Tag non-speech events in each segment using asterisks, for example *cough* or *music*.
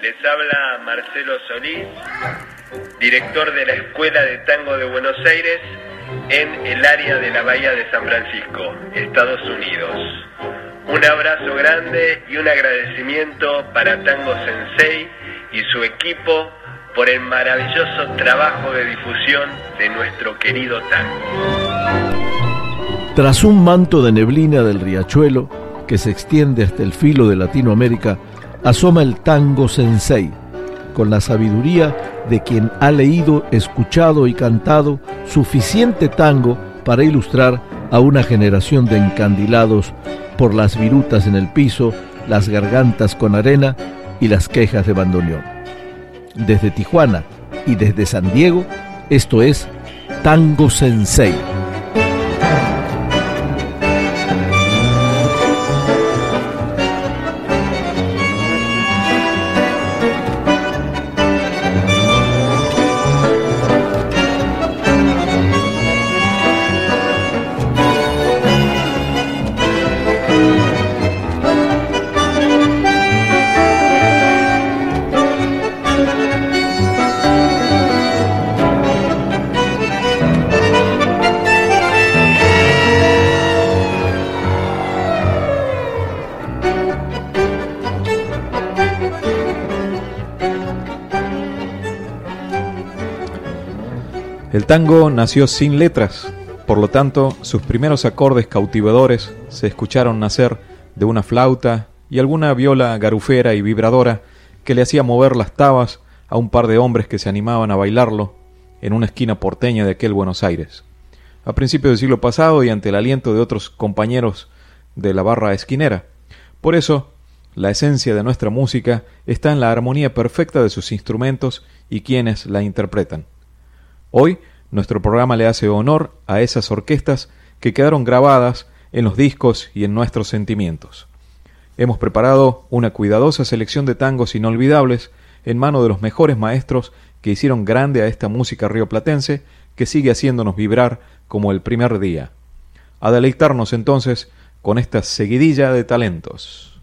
Les habla Marcelo Solís, director de la Escuela de Tango de Buenos Aires en el área de la Bahía de San Francisco, Estados Unidos. Un abrazo grande y un agradecimiento para Tango Sensei y su equipo por el maravilloso trabajo de difusión de nuestro querido tango. Tras un manto de neblina del riachuelo que se extiende hasta el filo de Latinoamérica, asoma el tango sensei, con la sabiduría de quien ha leído, escuchado y cantado suficiente tango para ilustrar a una generación de encandilados por las virutas en el piso, las gargantas con arena y las quejas de bandoneón. Desde Tijuana y desde San Diego, esto es Tango Sensei. Tango nació sin letras, por lo tanto sus primeros acordes cautivadores se escucharon nacer de una flauta y alguna viola garufera y vibradora que le hacía mover las tabas a un par de hombres que se animaban a bailarlo en una esquina porteña de aquel Buenos Aires. A principios del siglo pasado y ante el aliento de otros compañeros de la barra esquinera. Por eso, la esencia de nuestra música está en la armonía perfecta de sus instrumentos y quienes la interpretan. Hoy nuestro programa le hace honor a esas orquestas que quedaron grabadas en los discos y en nuestros sentimientos. Hemos preparado una cuidadosa selección de tangos inolvidables en mano de los mejores maestros que hicieron grande a esta música rioplatense que sigue haciéndonos vibrar como el primer día. A deleitarnos entonces con esta seguidilla de talentos.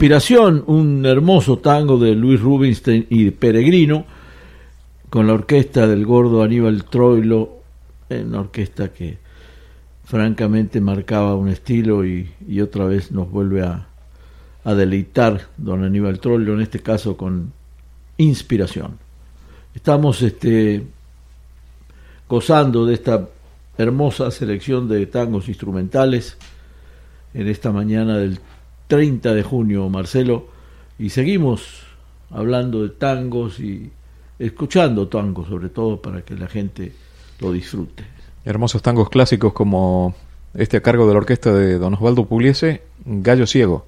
Inspiración, un hermoso tango de Luis Rubinstein y Peregrino, con la orquesta del gordo Aníbal Troilo, una orquesta que francamente marcaba un estilo y, otra vez nos vuelve a, a, deleitar don Aníbal Troilo, en este caso con inspiración. Estamos este, gozando de esta hermosa selección de tangos instrumentales en esta mañana del 30 de junio, Marcelo, y seguimos hablando de tangos y escuchando tangos sobre todo para que la gente lo disfrute. Hermosos tangos clásicos como este a cargo de la orquesta de Don Osvaldo Pugliese, Gallo Ciego.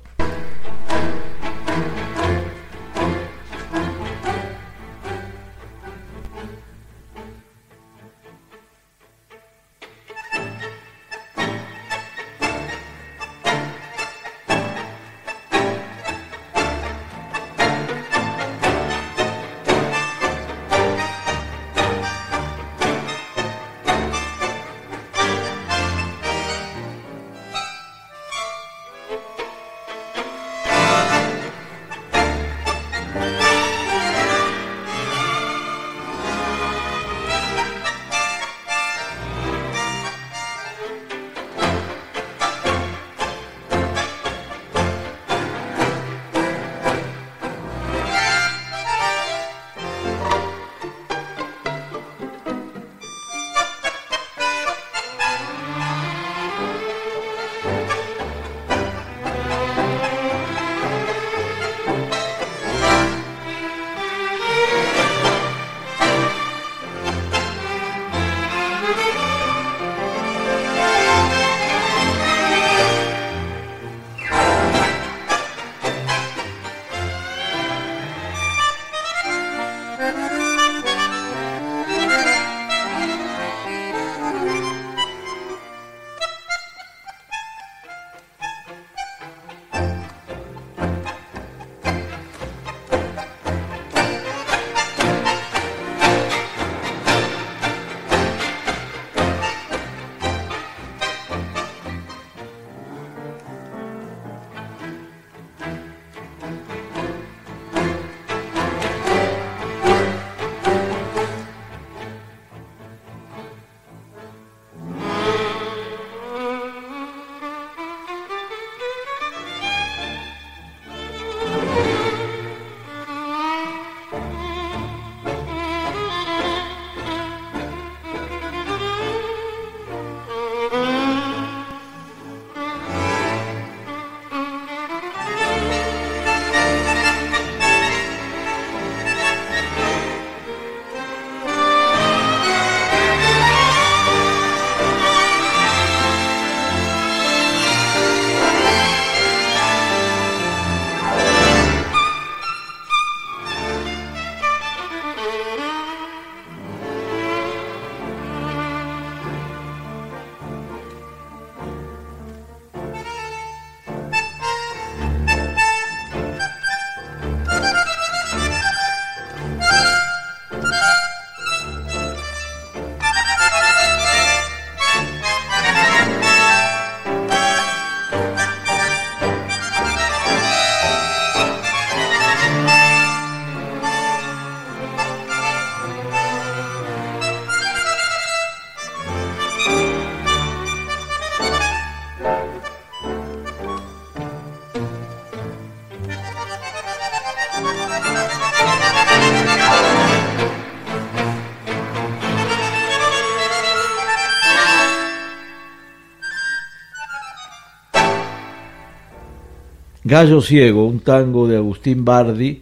Gallo Ciego, un tango de Agustín Bardi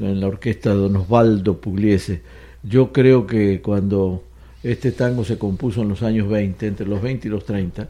en la orquesta de Don Osvaldo Pugliese. Yo creo que cuando este tango se compuso en los años 20, entre los 20 y los 30,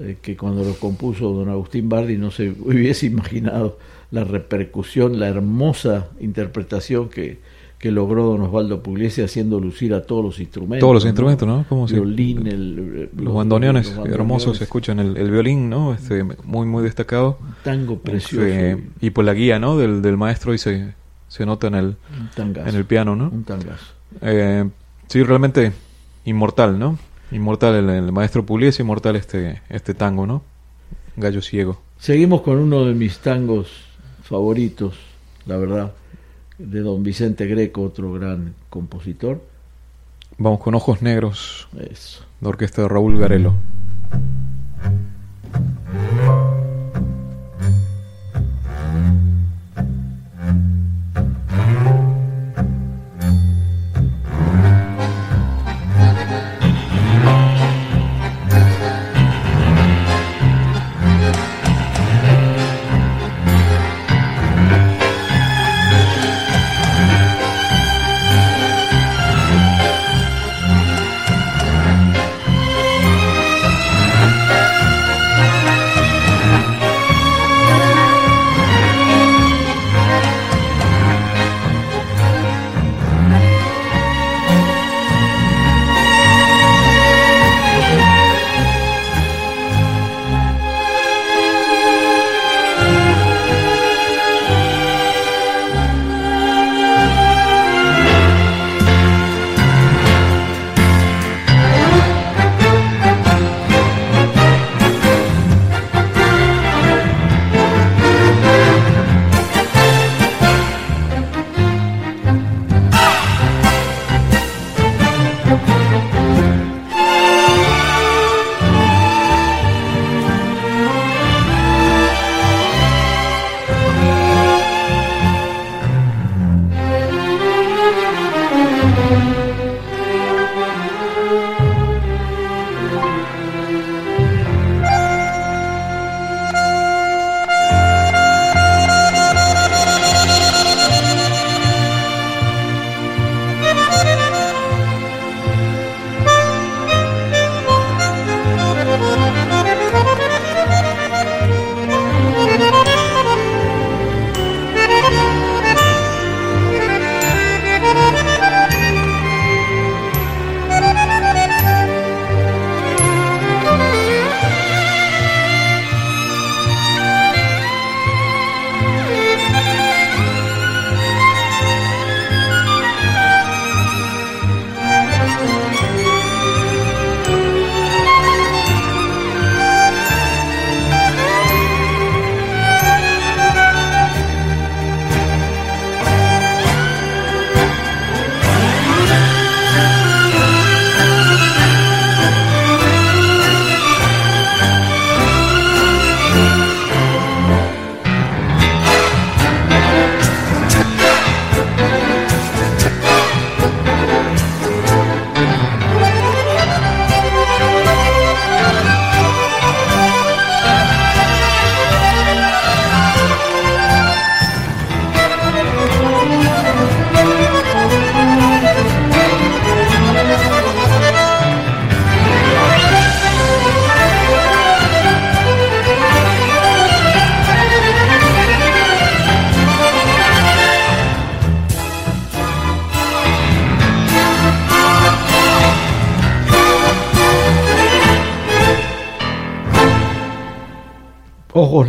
eh, que cuando lo compuso don Agustín Bardi no se *laughs* hubiese imaginado la repercusión, la hermosa interpretación que, que logró don Osvaldo Pugliese haciendo lucir a todos los instrumentos. Todos los instrumentos, ¿no? Como violín, el, los, bandoneones, hermosos, se escuchan el, el, violín, ¿no? Este, muy, muy destacado. Un tango este, precioso. y por la guía, ¿no? Del, del maestro y se, se nota en el, en el piano, ¿no? Un tangazo. Eh, sí, realmente inmortal, ¿no? Inmortal el, el maestro Pugliese, inmortal este, este tango, ¿no? Gallo Ciego. Seguimos con uno de mis tangos favoritos, la verdad, de don Vicente Greco, otro gran compositor. Vamos con Ojos Negros, Eso. la orquesta de Raúl Garelo.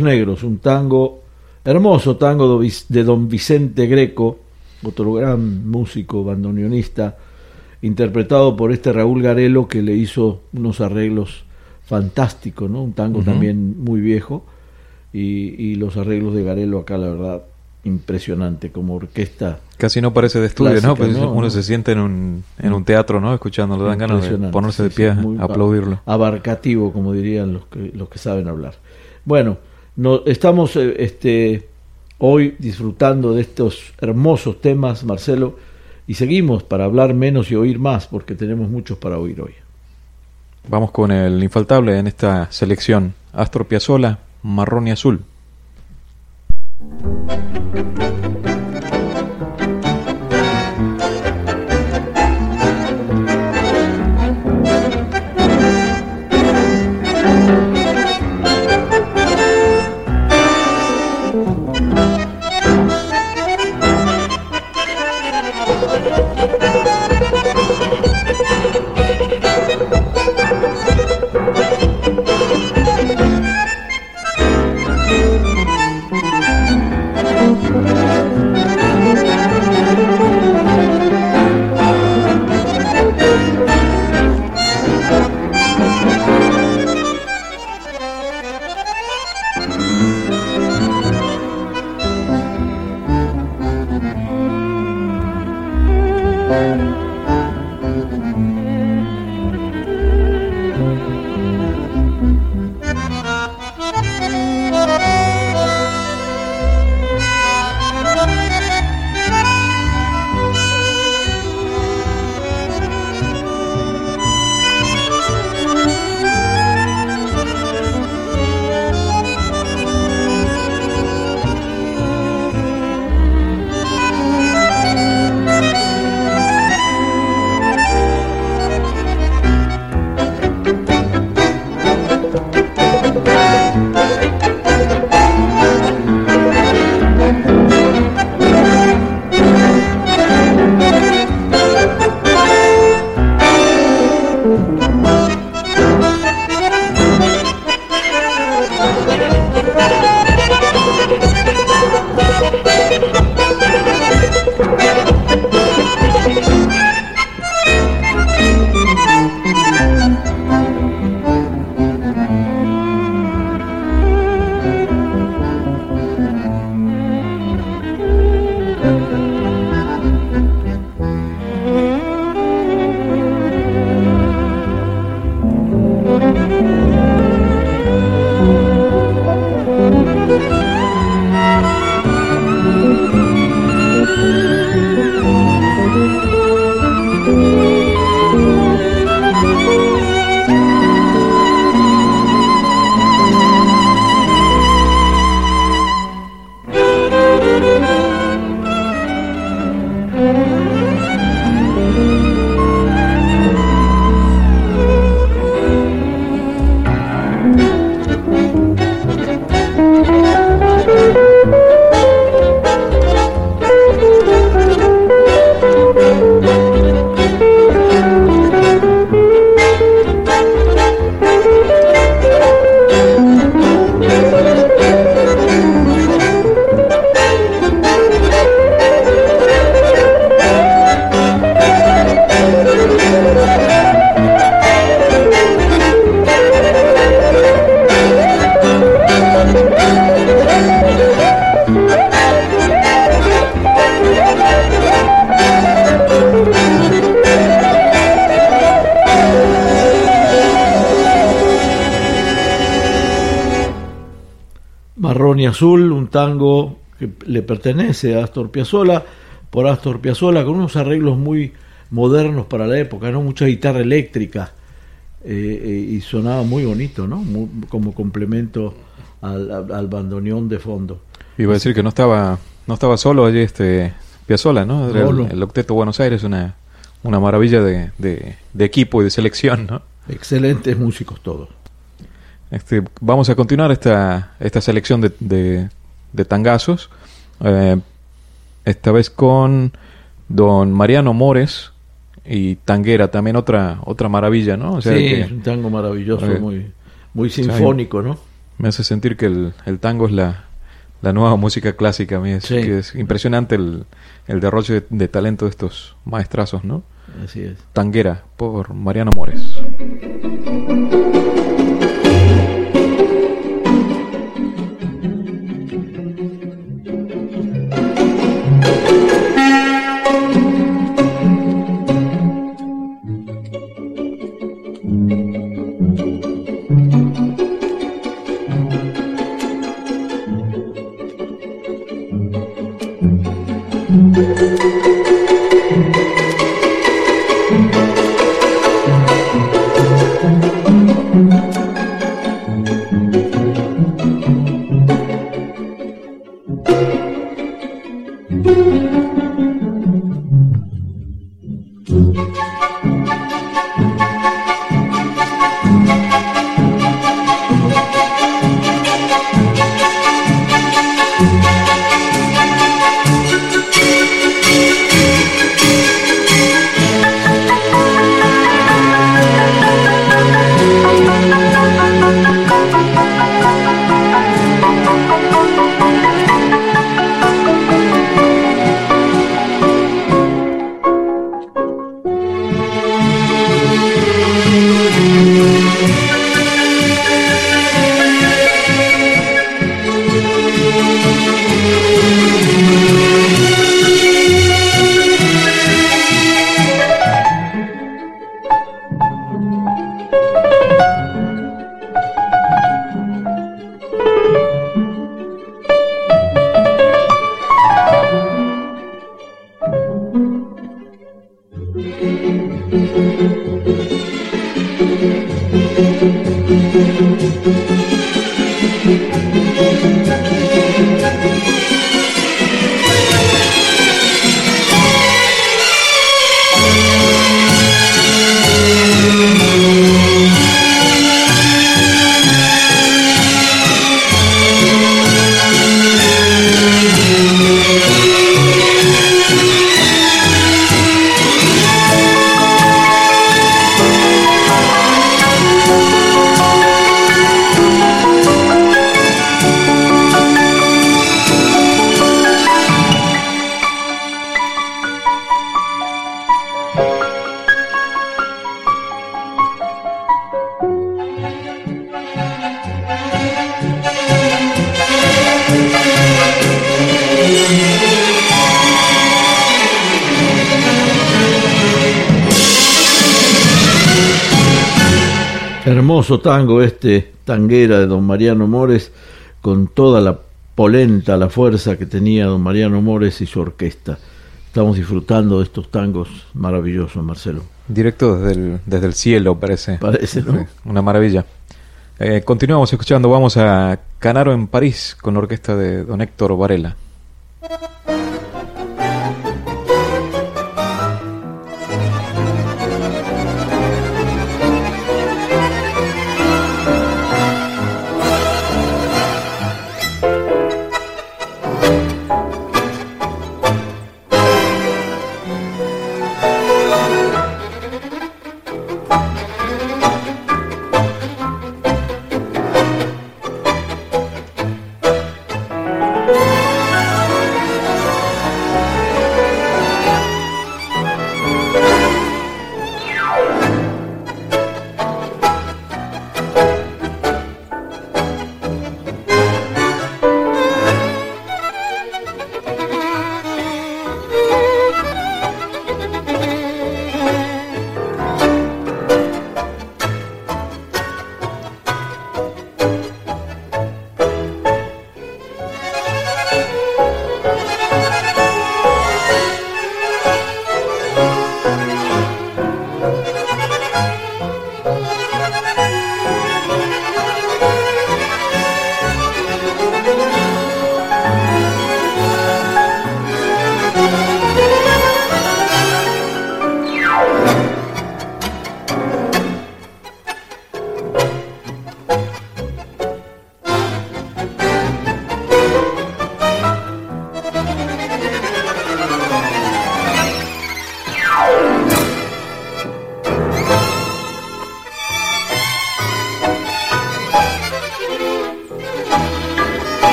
Negros, un tango, hermoso tango de don Vicente Greco, otro gran músico bandoneonista, interpretado por este Raúl Garelo que le hizo unos arreglos fantásticos, ¿no? Un tango también muy viejo y, y los arreglos de Garelo acá, la verdad, impresionante como orquesta. Casi no parece de estudio, ¿no? Pues ¿no? uno se siente en un, en un teatro, ¿no? Escuchándolo, dan ganas de ponerse de pie sí, aplaudirlo. Abarcativo, como dirían los que, los que saben hablar. Bueno, estamos eh, este, hoy disfrutando de estos hermosos temas, Marcelo, y seguimos para hablar menos y oír más, porque tenemos muchos para oír hoy. Vamos con el infaltable en esta selección. Astor Piazzolla, Marrón y Azul. Azul, un tango que le pertenece a Astor Piazzolla, por Astor Piazzolla, con unos arreglos muy modernos para la época, ¿no? Mucha guitarra eléctrica eh, eh, y sonaba muy bonito, ¿no? como complemento al, al, bandoneón de fondo. Iba a decir que no estaba no estaba solo allí este Piazzolla, ¿no? El, Octeto Buenos Aires, una, una maravilla de, de, equipo y de selección, ¿no? Excelentes músicos todos. Este, vamos a continuar esta, esta selección de, de, tangazos. Eh, esta vez con don Mariano Mores y Tanguera, también otra otra maravilla, ¿no? sí, es un tango maravilloso, eh, muy, muy sinfónico, ¿no? Me hace sentir que el, el tango es la, la nueva música clásica. A mí es, es impresionante el, el derroche de, talento de estos maestrazos, ¿no? Así es. Tanguera, por Mariano Mores. Tango este, tanguera de don Mariano Mores, con toda la polenta, la fuerza que tenía don Mariano Mores y su orquesta. Estamos disfrutando de estos tangos maravillosos, Marcelo. Directo desde el, desde el cielo, parece. Parece, ¿no? Una maravilla. Eh, continuamos escuchando, vamos a Canaro en París con la orquesta de don Héctor Varela.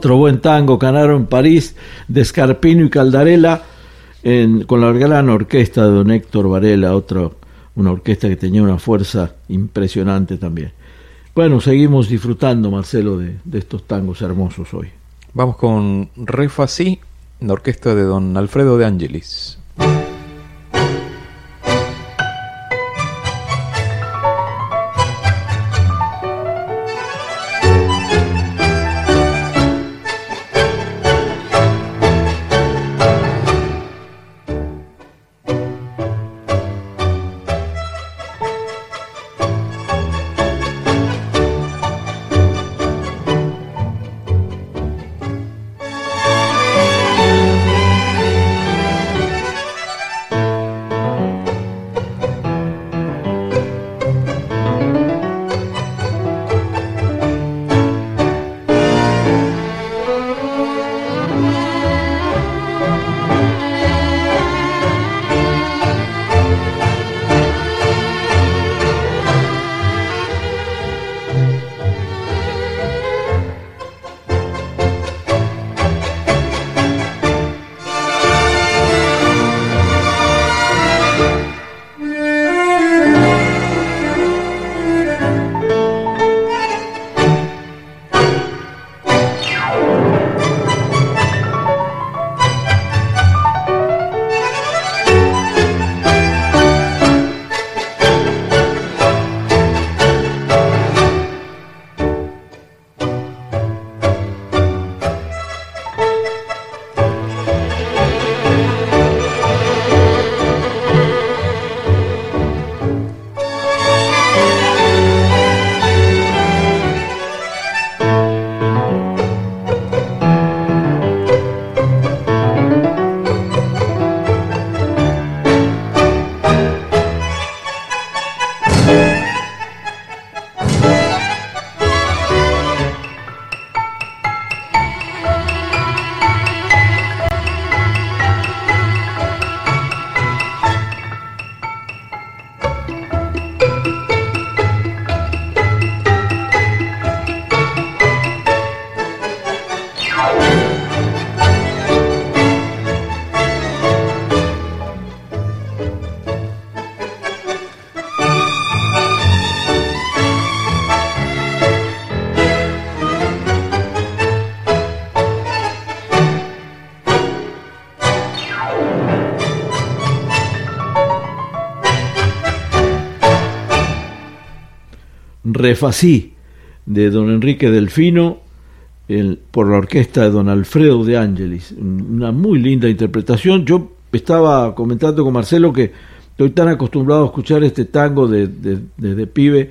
Otro buen tango, Canaro en París, de Scarpino y Caldarela, con la gran orquesta de don Héctor Varela, otra, una orquesta que tenía una fuerza impresionante también. Bueno, seguimos disfrutando, Marcelo, de, estos tangos hermosos hoy. Vamos con Refasí, la orquesta de don Alfredo de Angelis. Refasí de don Enrique Delfino por la orquesta de don Alfredo de Angelis. Una muy linda interpretación. Yo estaba comentando con Marcelo que estoy tan acostumbrado a escuchar este tango desde de, pibe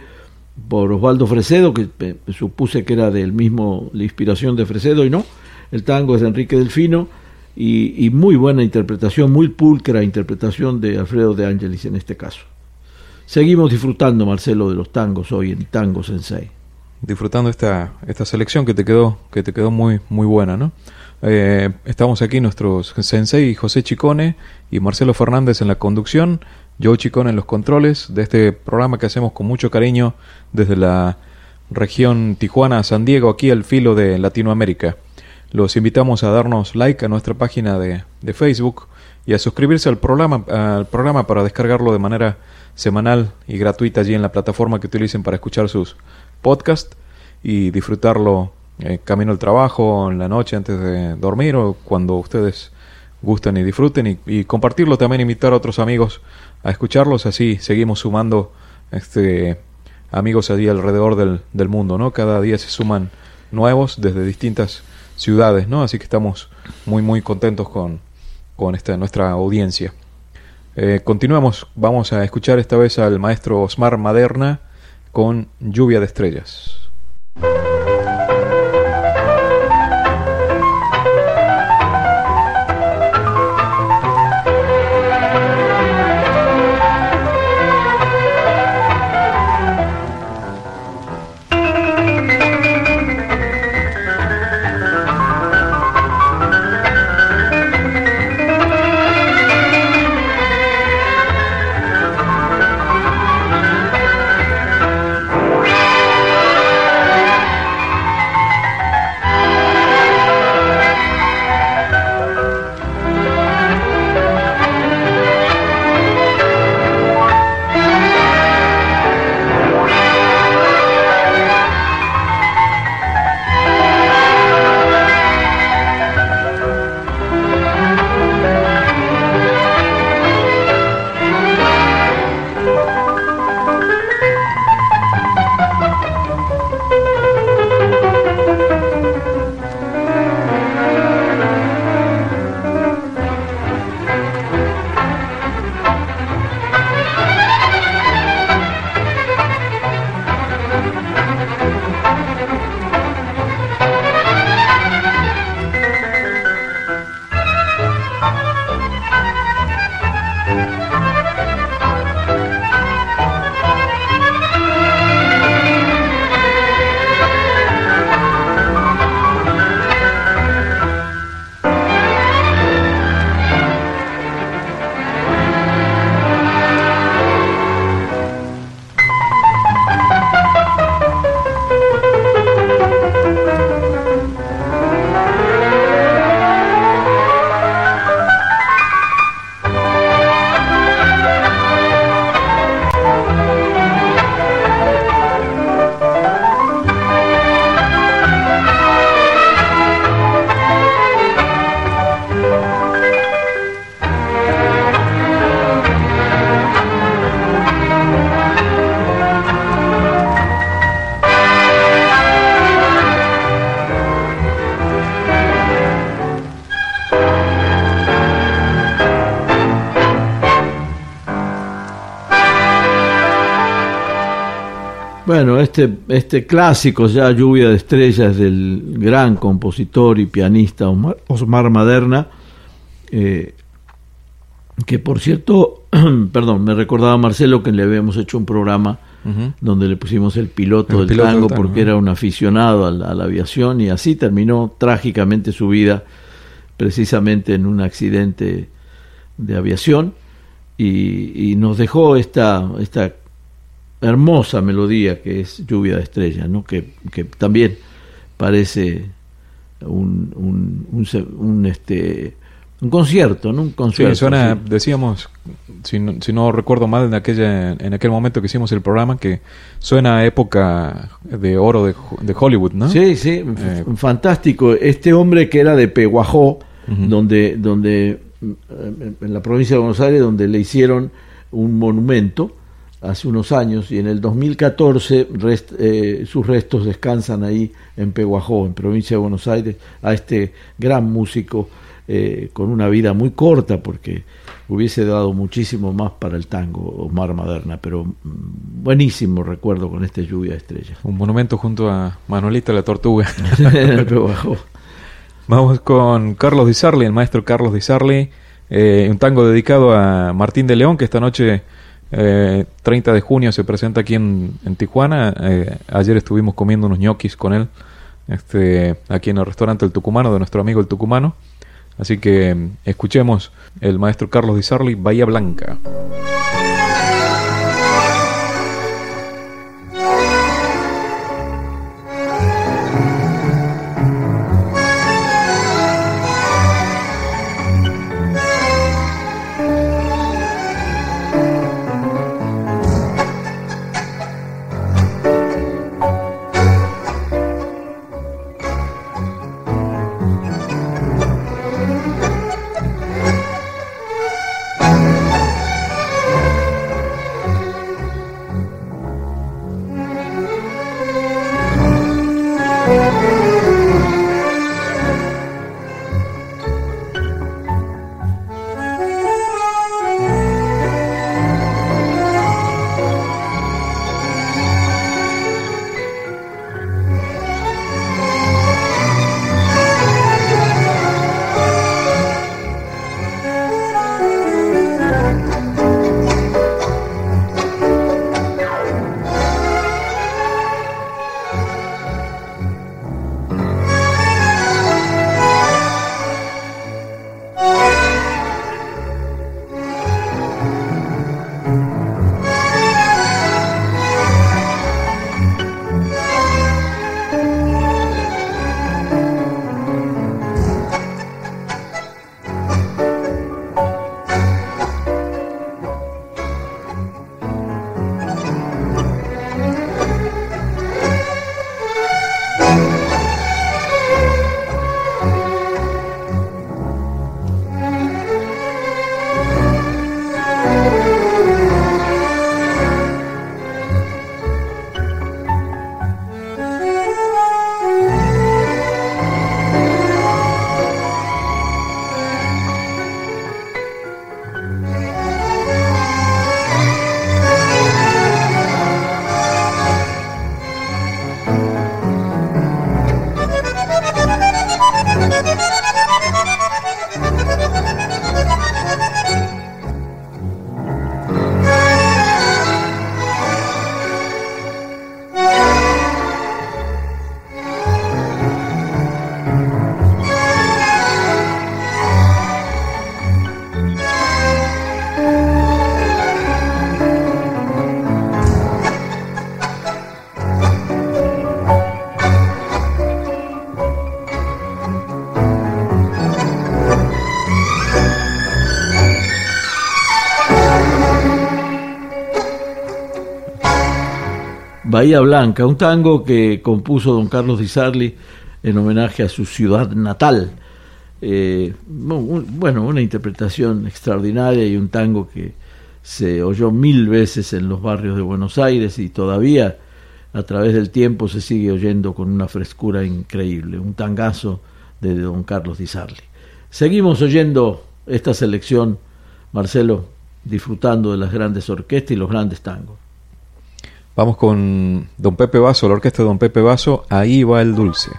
por Osvaldo Fresedo, que supuse que era del mismo, la inspiración de Fresedo, y no. El tango es de Enrique Delfino y, y muy buena interpretación, muy pulcra interpretación de Alfredo de Angelis en este caso. Seguimos disfrutando, Marcelo, de los tangos hoy en Tango Sensei. Disfrutando esta, esta selección que te quedó, que te quedó muy, muy buena, ¿no? Eh, estamos aquí nuestros sensei José Chicone y Marcelo Fernández en la conducción, Joe Chicone en los controles de este programa que hacemos con mucho cariño desde la región Tijuana-San Diego, aquí al filo de Latinoamérica. Los invitamos a darnos like a nuestra página de, de Facebook y a suscribirse al programa, al programa para descargarlo de manera semanal y gratuita allí en la plataforma que utilicen para escuchar sus podcasts y disfrutarlo eh, camino al trabajo, en la noche antes de dormir o cuando ustedes gusten y disfruten y, compartirlo también, invitar a otros amigos a escucharlos, así seguimos sumando este amigos allí alrededor del, del mundo, ¿no? Cada día se suman nuevos desde distintas ciudades, ¿no? Así que estamos muy muy contentos con, con esta nuestra audiencia. Eh, continuamos, vamos a escuchar esta vez al maestro Osmar Maderna con Lluvia de Estrellas. Bueno, este, este clásico ya, Lluvia de Estrellas, del gran compositor y pianista Osmar, Maderna, eh, que por cierto, *clears throat* perdón, me recordaba Marcelo que le habíamos hecho un programa donde le pusimos el piloto, del, tango porque era un aficionado a la, aviación y así terminó trágicamente su vida, precisamente en un accidente de aviación y, y nos dejó esta, esta hermosa melodía que es Lluvia de Estrellas, ¿no? que, que también parece un, un, un, este, un concierto, ¿no? Un concierto. suena, decíamos, si no, si no, recuerdo mal, en, aquella, en aquel momento que hicimos el programa, que suena a época de oro de, de Hollywood, ¿no? Sí, sí, eh, fantástico. Este hombre que era de Peguajó, donde, donde, eh, en la provincia de Buenos Aires, donde le hicieron un monumento, hace unos años y en el 2014 eh, sus restos descansan ahí en Peguajó, en provincia de Buenos Aires, a este gran músico eh, con una vida muy corta porque hubiese dado muchísimo más para el tango Omar Maderna, pero mm, buenísimo recuerdo con este lluvia de estrellas. Un monumento junto a Manuelita la Tortuga. *laughs* Vamos con Carlos Di Sarli, el maestro Carlos Di Sarli, eh, un tango dedicado a Martín de León que esta noche eh, 30 de junio se presenta aquí en, Tijuana. Eh, ayer estuvimos comiendo unos ñoquis con él, este, aquí en el restaurante El Tucumano, de nuestro amigo El Tucumano. Así que mm, escuchemos el maestro Carlos Di Sarli, Bahía Blanca. Bahía Blanca, un tango que compuso don Carlos Di Sarli en homenaje a su ciudad natal. Eh, bueno, una interpretación extraordinaria y un tango que se oyó mil veces en los barrios de Buenos Aires y todavía a través del tiempo se sigue oyendo con una frescura increíble, un tangazo de don Carlos Di Sarli. Seguimos oyendo esta selección, Marcelo, disfrutando de las grandes orquestas y los grandes tangos. Vamos con Don Pepe Vaso, la orquesta de Don Pepe Vaso, ahí va el dulce.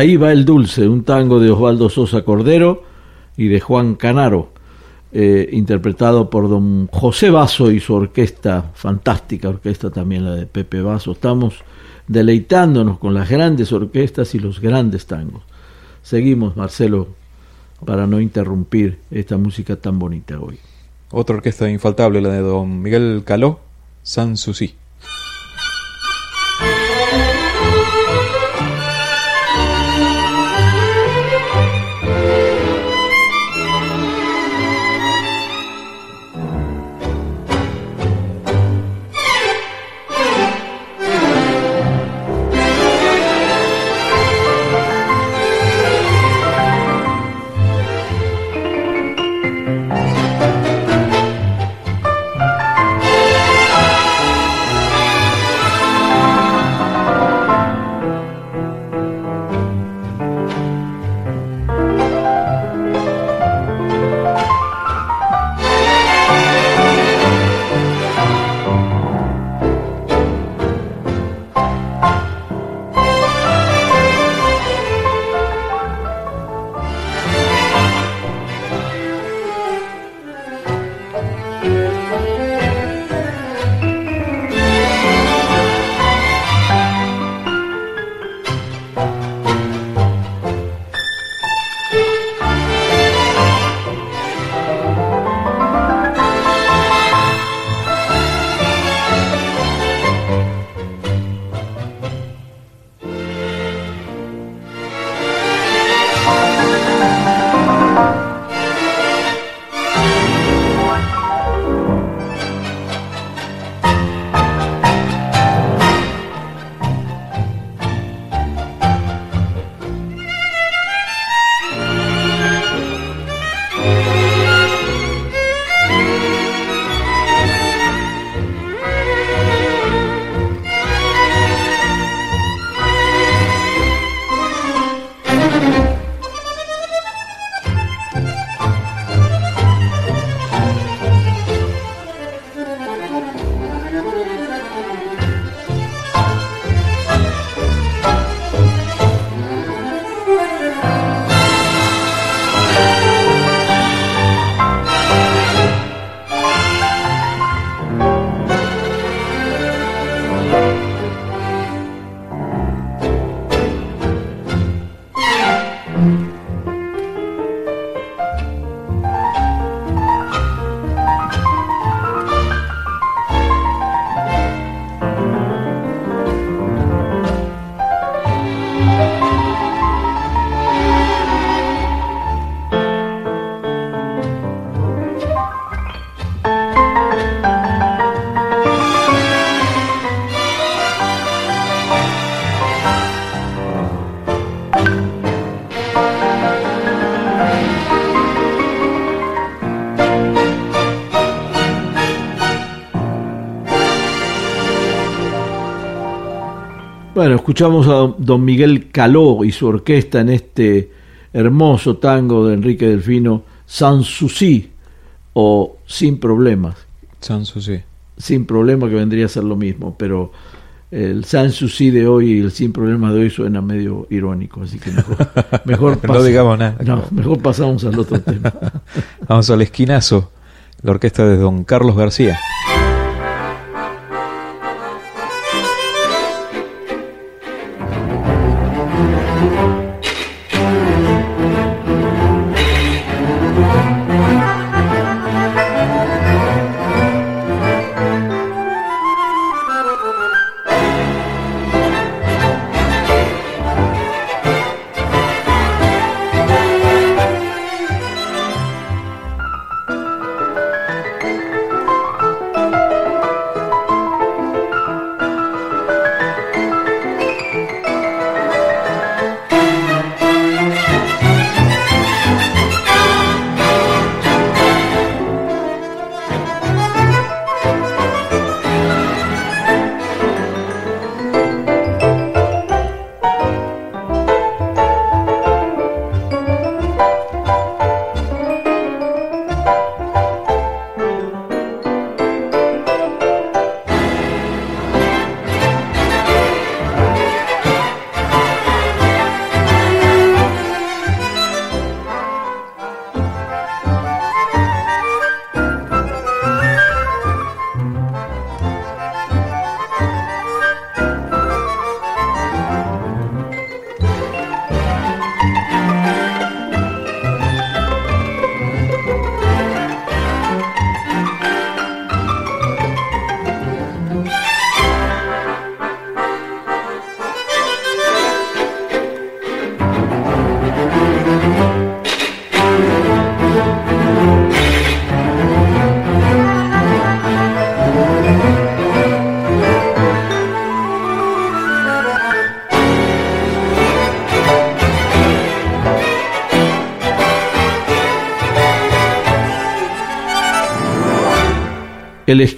Ahí va el dulce, un tango de Osvaldo Sosa Cordero y de Juan Canaro, eh, interpretado por don José Vaso y su orquesta, fantástica orquesta también la de Pepe Vaso. Estamos deleitándonos con las grandes orquestas y los grandes tangos. Seguimos, Marcelo, para no interrumpir esta música tan bonita hoy. Otra orquesta infaltable, la de don Miguel Caló, Sanssouci. Bueno, escuchamos a don Miguel Caló y su orquesta en este hermoso tango de Enrique Delfino, Sans Souci o Sin Problemas. Sans Souci. Sin Problema que vendría a ser lo mismo, pero el Sans Souci de hoy y el Sin Problemas de hoy suena medio irónico, así que mejor, *laughs* mejor, no digamos nada. No, mejor pasamos al otro *laughs* tema. Vamos al esquinazo, la orquesta de don Carlos García.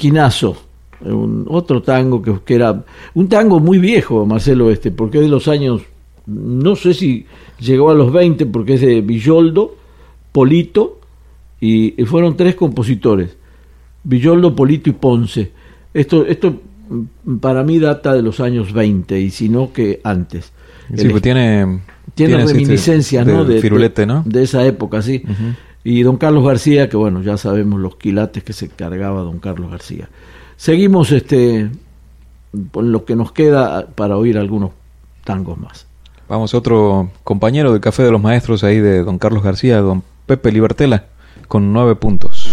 Esquinazo, un, otro tango que, era un tango muy viejo, Marcelo Este, porque es de los años, no sé si llegó a los 20, porque es de Villoldo, Polito, y, fueron tres compositores, Villoldo, Polito y Ponce. Esto, esto para mí data de los años 20, y si no que antes. Sí, pues tiene, tiene, reminiscencias, ¿no? De, firulete, ¿no? De esa época, sí. Y don Carlos García, que bueno, ya sabemos los quilates que se cargaba don Carlos García. Seguimos este con lo que nos queda para oír algunos tangos más. Vamos, otro compañero del Café de los Maestros ahí de don Carlos García, don Pepe Libertela, con nueve puntos.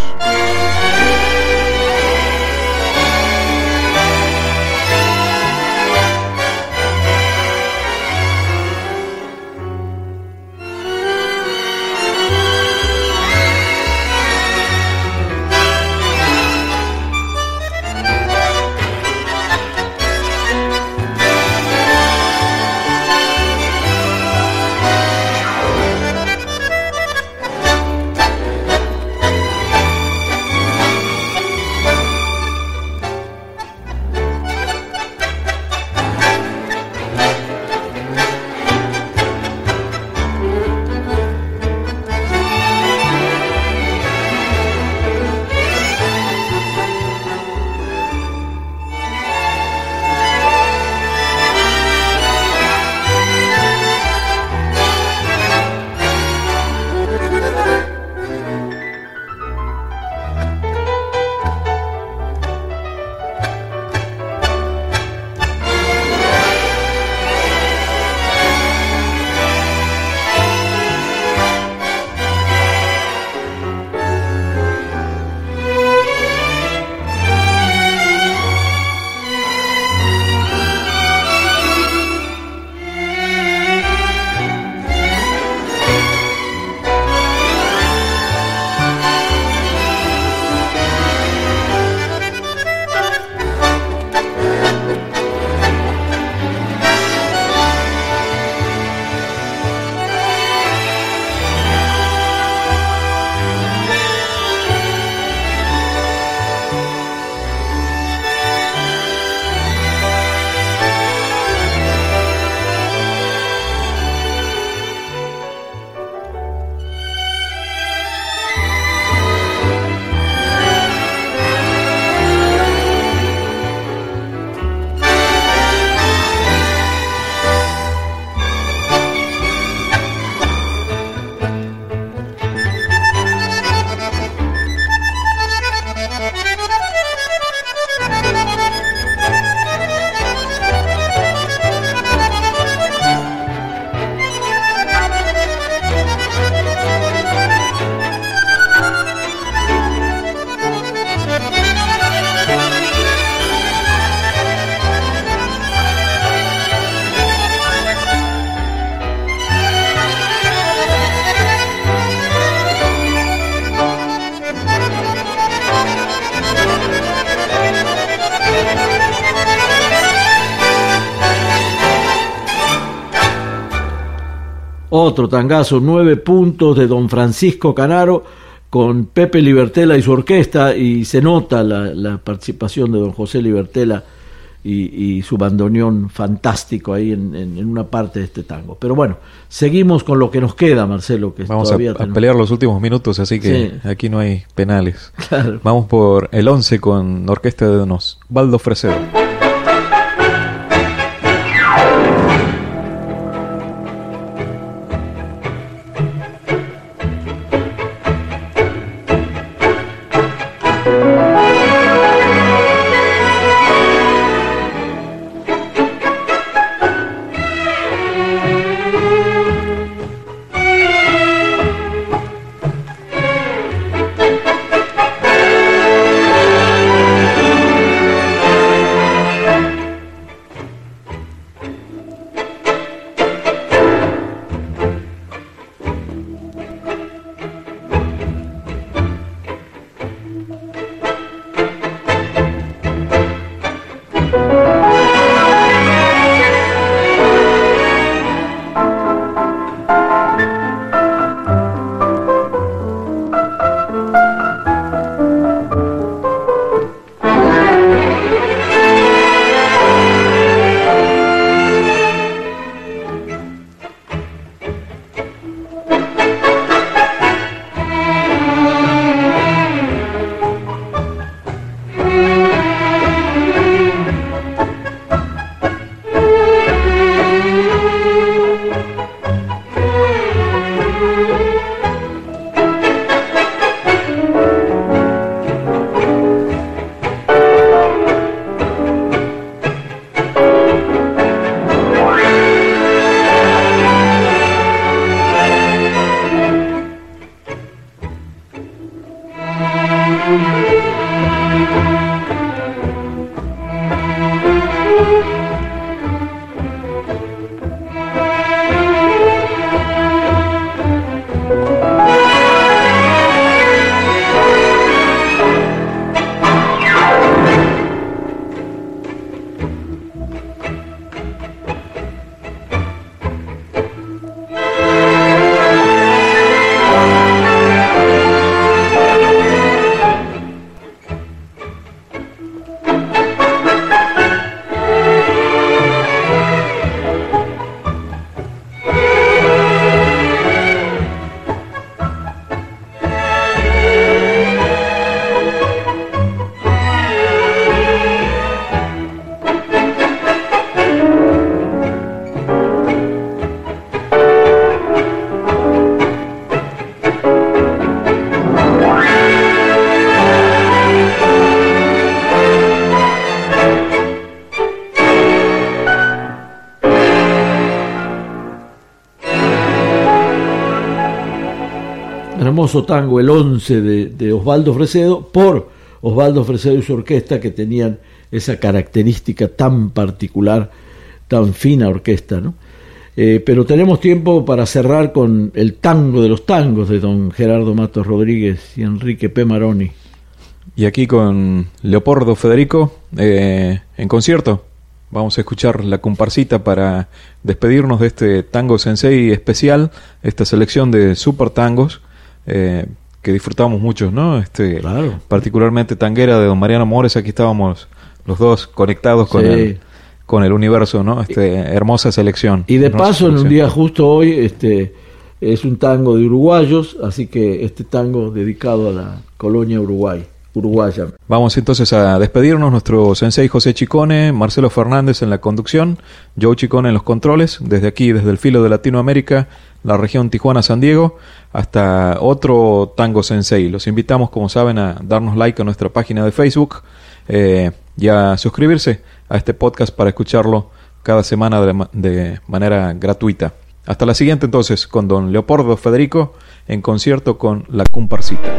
Otro tangazo, nueve puntos de don Francisco Canaro con Pepe Libertela y su orquesta y se nota la, participación de don José Libertela y, su bandoneón fantástico ahí en, una parte de este tango. Pero bueno, seguimos con lo que nos queda, Marcelo. Que Vamos a, pelear los últimos minutos, así que aquí no hay penales. Vamos por el 11 con orquesta de don Osvaldo Fresedo. Tango, el 11 de, Osvaldo Fresedo, por Osvaldo Fresedo y su orquesta, que tenían esa característica tan particular, tan fina orquesta, ¿no? Eh, pero tenemos tiempo para cerrar con el tango de los tangos de don Gerardo Matos Rodríguez y Enrique P. Maroni. Y aquí con Leopoldo Federico eh, en concierto. Vamos a escuchar la comparsita para despedirnos de este tango sensei especial, esta selección de super tangos eh, que disfrutamos mucho, ¿no? Este, Particularmente Tanguera de Don Mariano Mores, aquí estábamos los dos conectados con el con el universo, ¿no? Este, hermosa selección. Y de paso, en un día justo hoy, este es un tango de uruguayos, así que este tango dedicado a la colonia Uruguay. Uruguaya. Vamos entonces a despedirnos. Nuestro sensei José Chicone, Marcelo Fernández en la conducción, Joe Chicone en los controles, desde aquí, desde el filo de Latinoamérica, la región Tijuana-San Diego, hasta otro Tango Sensei. Los invitamos, como saben, a darnos like a nuestra página de Facebook eh, y a suscribirse a este podcast para escucharlo cada semana de, manera gratuita. Hasta la siguiente entonces con don Leopoldo Federico en concierto con La Comparsita.